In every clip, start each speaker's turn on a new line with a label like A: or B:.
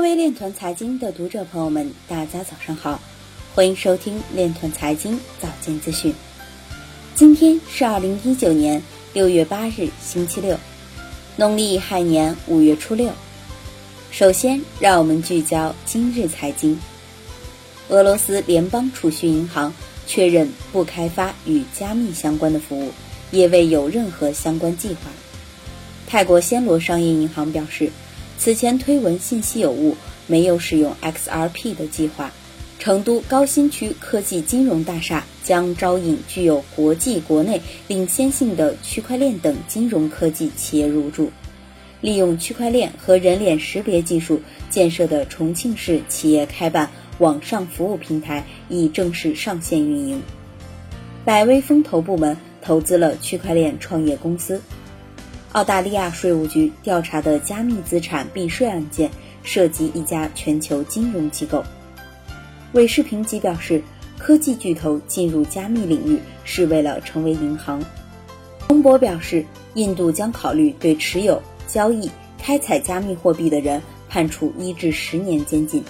A: 各位链团财经的读者朋友们，大家早上好，欢迎收听链团财经早间资讯。今天是二零一九年六月八日，星期六，农历亥年五月初六。首先，让我们聚焦今日财经。俄罗斯联邦储蓄银行确认不开发与加密相关的服务，也未有任何相关计划。泰国暹罗商业银行表示。此前推文信息有误，没有使用 XRP 的计划。成都高新区科技金融大厦将招引具有国际、国内领先性的区块链等金融科技企业入驻。利用区块链和人脸识别技术建设的重庆市企业开办网上服务平台已正式上线运营。百威风投部门投资了区块链创业公司。澳大利亚税务局调查的加密资产避税案件涉及一家全球金融机构。韦世平即表示，科技巨头进入加密领域是为了成为银行。彭博表示，印度将考虑对持有、交易、开采加密货币的人判处一至十年监禁。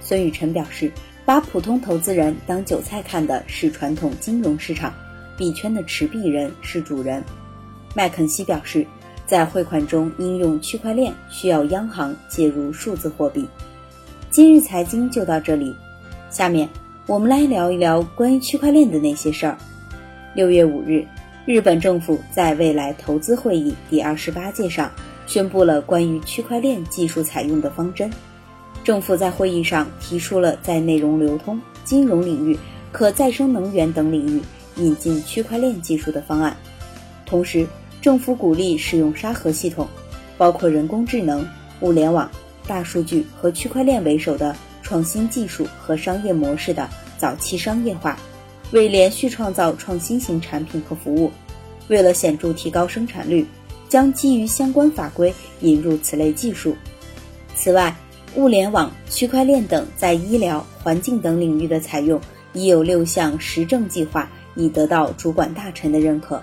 A: 孙雨晨表示，把普通投资人当韭菜看的是传统金融市场，币圈的持币人是主人。麦肯锡表示，在汇款中应用区块链需要央行介入数字货币。今日财经就到这里，下面我们来聊一聊关于区块链的那些事儿。六月五日，日本政府在未来投资会议第二十八届上宣布了关于区块链技术采用的方针。政府在会议上提出了在内容流通、金融领域、可再生能源等领域引进区块链技术的方案，同时。政府鼓励使用沙盒系统，包括人工智能、物联网、大数据和区块链为首的创新技术和商业模式的早期商业化，为连续创造创新型产品和服务。为了显著提高生产率，将基于相关法规引入此类技术。此外，物联网、区块链等在医疗、环境等领域的采用，已有六项实证计划已得到主管大臣的认可。